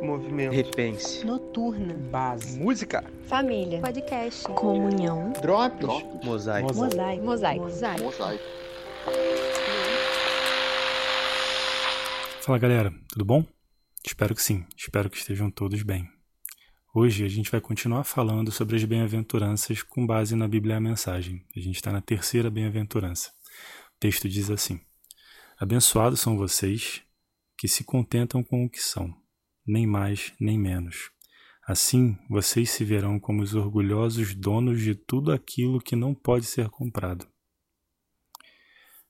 Movimento. Repense. Noturna. Base. Música. Família. Podcast. Comunhão. Drops. Mosaico. Mosaico. Mosaico. Mosaico. Mosaico. Fala galera, tudo bom? Espero que sim, espero que estejam todos bem. Hoje a gente vai continuar falando sobre as bem-aventuranças com base na Bíblia a Mensagem. A gente está na terceira bem-aventurança. O texto diz assim: Abençoados são vocês que se contentam com o que são, nem mais nem menos. Assim vocês se verão como os orgulhosos donos de tudo aquilo que não pode ser comprado.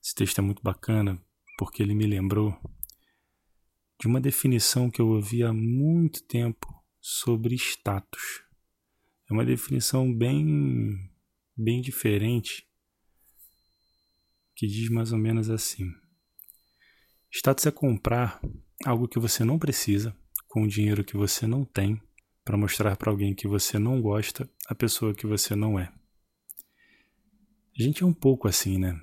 Esse texto é muito bacana porque ele me lembrou de uma definição que eu ouvi há muito tempo sobre status. É uma definição bem bem diferente que diz mais ou menos assim: Status é comprar algo que você não precisa com o dinheiro que você não tem para mostrar para alguém que você não gosta a pessoa que você não é. A gente é um pouco assim, né?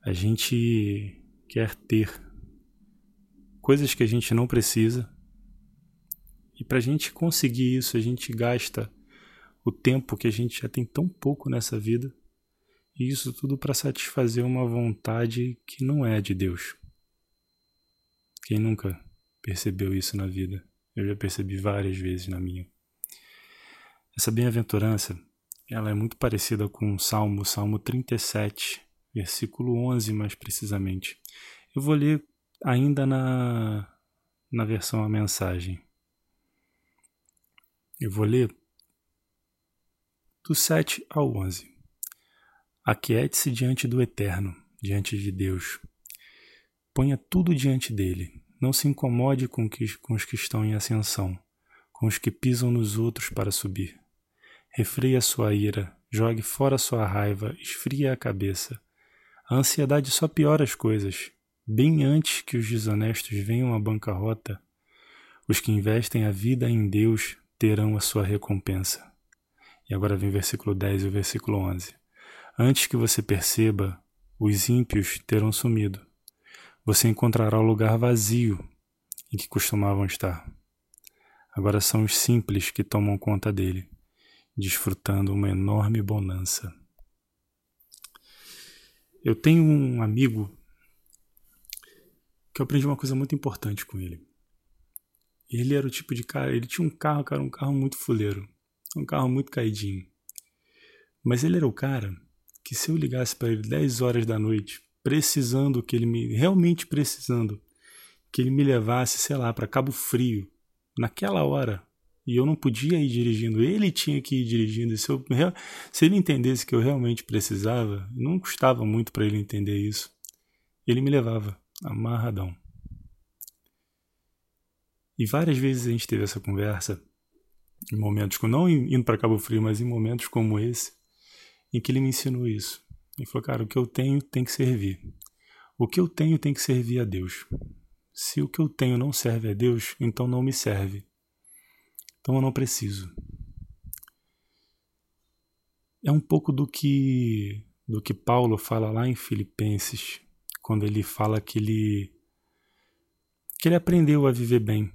A gente quer ter coisas que a gente não precisa e para a gente conseguir isso, a gente gasta o tempo que a gente já tem tão pouco nessa vida, e isso tudo para satisfazer uma vontade que não é de Deus. Quem nunca percebeu isso na vida? Eu já percebi várias vezes na minha. Essa bem-aventurança, ela é muito parecida com o Salmo, Salmo 37, versículo 11 mais precisamente. Eu vou ler ainda na, na versão a mensagem. Eu vou ler do 7 ao 11. Aquiete-se diante do Eterno, diante de Deus. Ponha tudo diante dele. Não se incomode com, que, com os que estão em ascensão, com os que pisam nos outros para subir. Refreie a sua ira, jogue fora sua raiva, esfrie a cabeça. A ansiedade só piora as coisas. Bem antes que os desonestos venham à bancarrota, os que investem a vida em Deus terão a sua recompensa. E agora vem o versículo 10 e o versículo 11. Antes que você perceba, os ímpios terão sumido. Você encontrará o lugar vazio em que costumavam estar. Agora são os simples que tomam conta dele, desfrutando uma enorme bonança. Eu tenho um amigo que eu aprendi uma coisa muito importante com ele. Ele era o tipo de cara, ele tinha um carro, cara, um carro muito fuleiro, um carro muito caidinho. Mas ele era o cara que se eu ligasse para ele 10 horas da noite, precisando que ele me realmente precisando que ele me levasse, sei lá, para Cabo Frio, naquela hora, e eu não podia ir dirigindo, ele tinha que ir dirigindo. Se, eu, se ele entendesse que eu realmente precisava, não custava muito para ele entender isso. Ele me levava amarradão. E várias vezes a gente teve essa conversa, em momentos, não indo para Cabo Frio, mas em momentos como esse, em que ele me ensinou isso. Ele falou, cara, o que eu tenho tem que servir. O que eu tenho tem que servir a Deus. Se o que eu tenho não serve a Deus, então não me serve. Então eu não preciso. É um pouco do que do que Paulo fala lá em Filipenses, quando ele fala que ele que ele aprendeu a viver bem,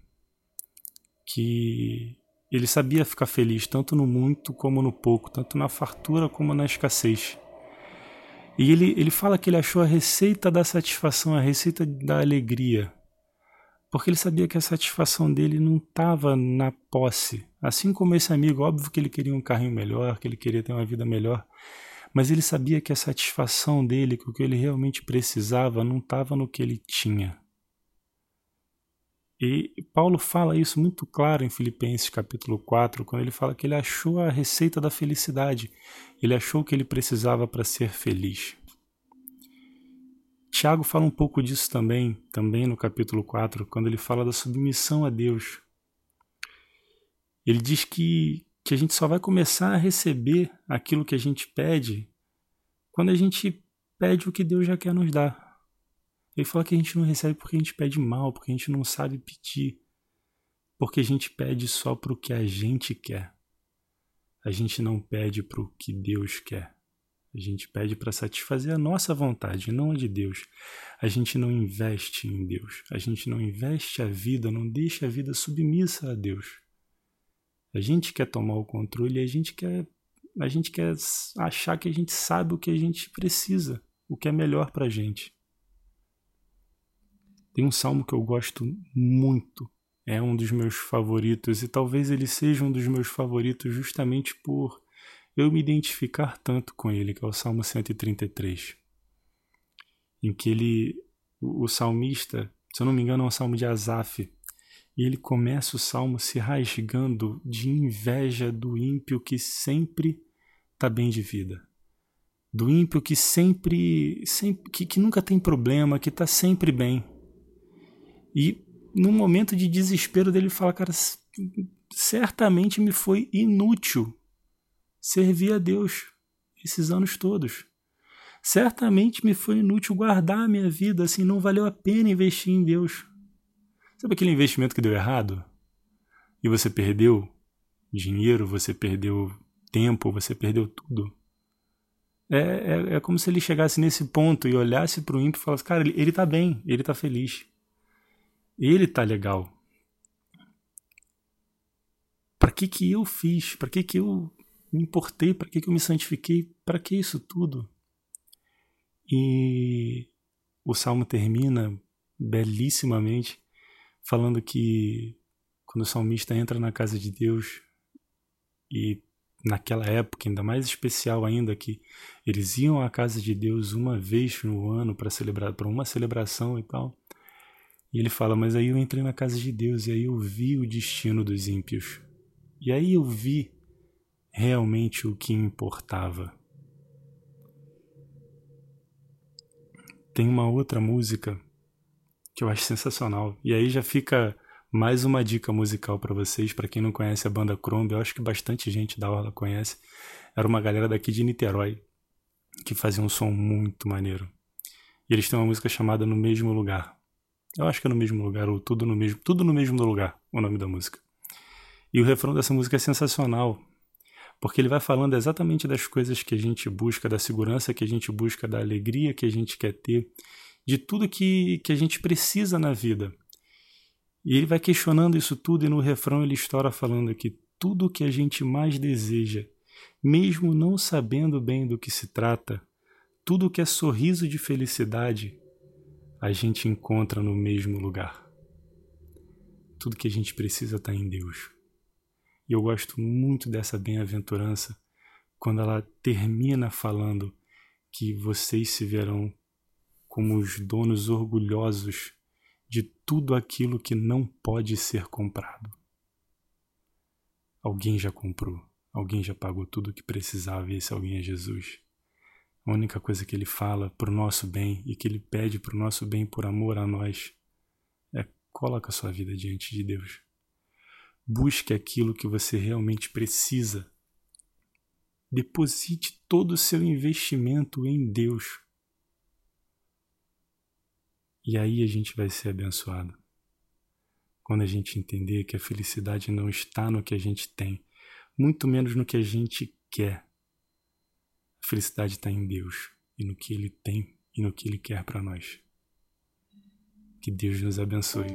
que ele sabia ficar feliz tanto no muito como no pouco, tanto na fartura como na escassez. E ele, ele fala que ele achou a receita da satisfação, a receita da alegria. Porque ele sabia que a satisfação dele não estava na posse. Assim como esse amigo, óbvio que ele queria um carrinho melhor, que ele queria ter uma vida melhor. Mas ele sabia que a satisfação dele, que o que ele realmente precisava, não estava no que ele tinha. E Paulo fala isso muito claro em Filipenses capítulo 4, quando ele fala que ele achou a receita da felicidade. Ele achou o que ele precisava para ser feliz. Tiago fala um pouco disso também, também no capítulo 4, quando ele fala da submissão a Deus. Ele diz que, que a gente só vai começar a receber aquilo que a gente pede quando a gente pede o que Deus já quer nos dar. Ele fala que a gente não recebe porque a gente pede mal, porque a gente não sabe pedir, porque a gente pede só para o que a gente quer. A gente não pede para o que Deus quer. A gente pede para satisfazer a nossa vontade, não a de Deus. A gente não investe em Deus. A gente não investe a vida, não deixa a vida submissa a Deus. A gente quer tomar o controle, a gente quer a gente quer achar que a gente sabe o que a gente precisa, o que é melhor para a gente. Tem um salmo que eu gosto muito, é um dos meus favoritos, e talvez ele seja um dos meus favoritos justamente por eu me identificar tanto com ele, que é o Salmo 133, em que ele, o, salmista, se eu não me engano, é um salmo de Asaf, e ele começa o salmo se rasgando de inveja do ímpio que sempre está bem de vida. Do ímpio que sempre, sempre que, que nunca tem problema, que está sempre bem. E no momento de desespero dele fala, cara, certamente me foi inútil servir a Deus esses anos todos. Certamente me foi inútil guardar a minha vida, assim, não valeu a pena investir em Deus. Sabe aquele investimento que deu errado? E você perdeu dinheiro, você perdeu tempo, você perdeu tudo. É, é, é como se ele chegasse nesse ponto e olhasse para o ímpio e falasse: Cara, ele, ele tá bem, ele tá feliz. Ele tá legal. Para que que eu fiz? Para que que eu me importei? Para que que eu me santifiquei? Para que isso tudo? E o salmo termina belíssimamente falando que quando o salmista entra na casa de Deus e naquela época ainda mais especial ainda que eles iam à casa de Deus uma vez no ano para celebrar para uma celebração e tal. E ele fala: "Mas aí eu entrei na casa de Deus e aí eu vi o destino dos ímpios. E aí eu vi realmente o que importava." Tem uma outra música que eu acho sensacional. E aí já fica mais uma dica musical para vocês, para quem não conhece a banda Crombie, eu acho que bastante gente da Orla conhece. Era uma galera daqui de Niterói que fazia um som muito maneiro. E eles têm uma música chamada No Mesmo Lugar. Eu acho que é no mesmo lugar, ou tudo no mesmo, tudo no mesmo lugar, o nome da música. E o refrão dessa música é sensacional, porque ele vai falando exatamente das coisas que a gente busca, da segurança que a gente busca, da alegria que a gente quer ter, de tudo que, que a gente precisa na vida. E ele vai questionando isso tudo, e no refrão ele estoura falando que tudo o que a gente mais deseja, mesmo não sabendo bem do que se trata, tudo que é sorriso de felicidade, a gente encontra no mesmo lugar. Tudo que a gente precisa está em Deus. E eu gosto muito dessa bem-aventurança quando ela termina falando que vocês se verão como os donos orgulhosos de tudo aquilo que não pode ser comprado. Alguém já comprou, alguém já pagou tudo o que precisava e esse alguém é Jesus. A única coisa que ele fala para o nosso bem e que ele pede para o nosso bem por amor a nós é coloca a sua vida diante de Deus. Busque aquilo que você realmente precisa. Deposite todo o seu investimento em Deus e aí a gente vai ser abençoado. Quando a gente entender que a felicidade não está no que a gente tem, muito menos no que a gente quer. Felicidade está em Deus e no que Ele tem e no que Ele quer para nós. Que Deus nos abençoe.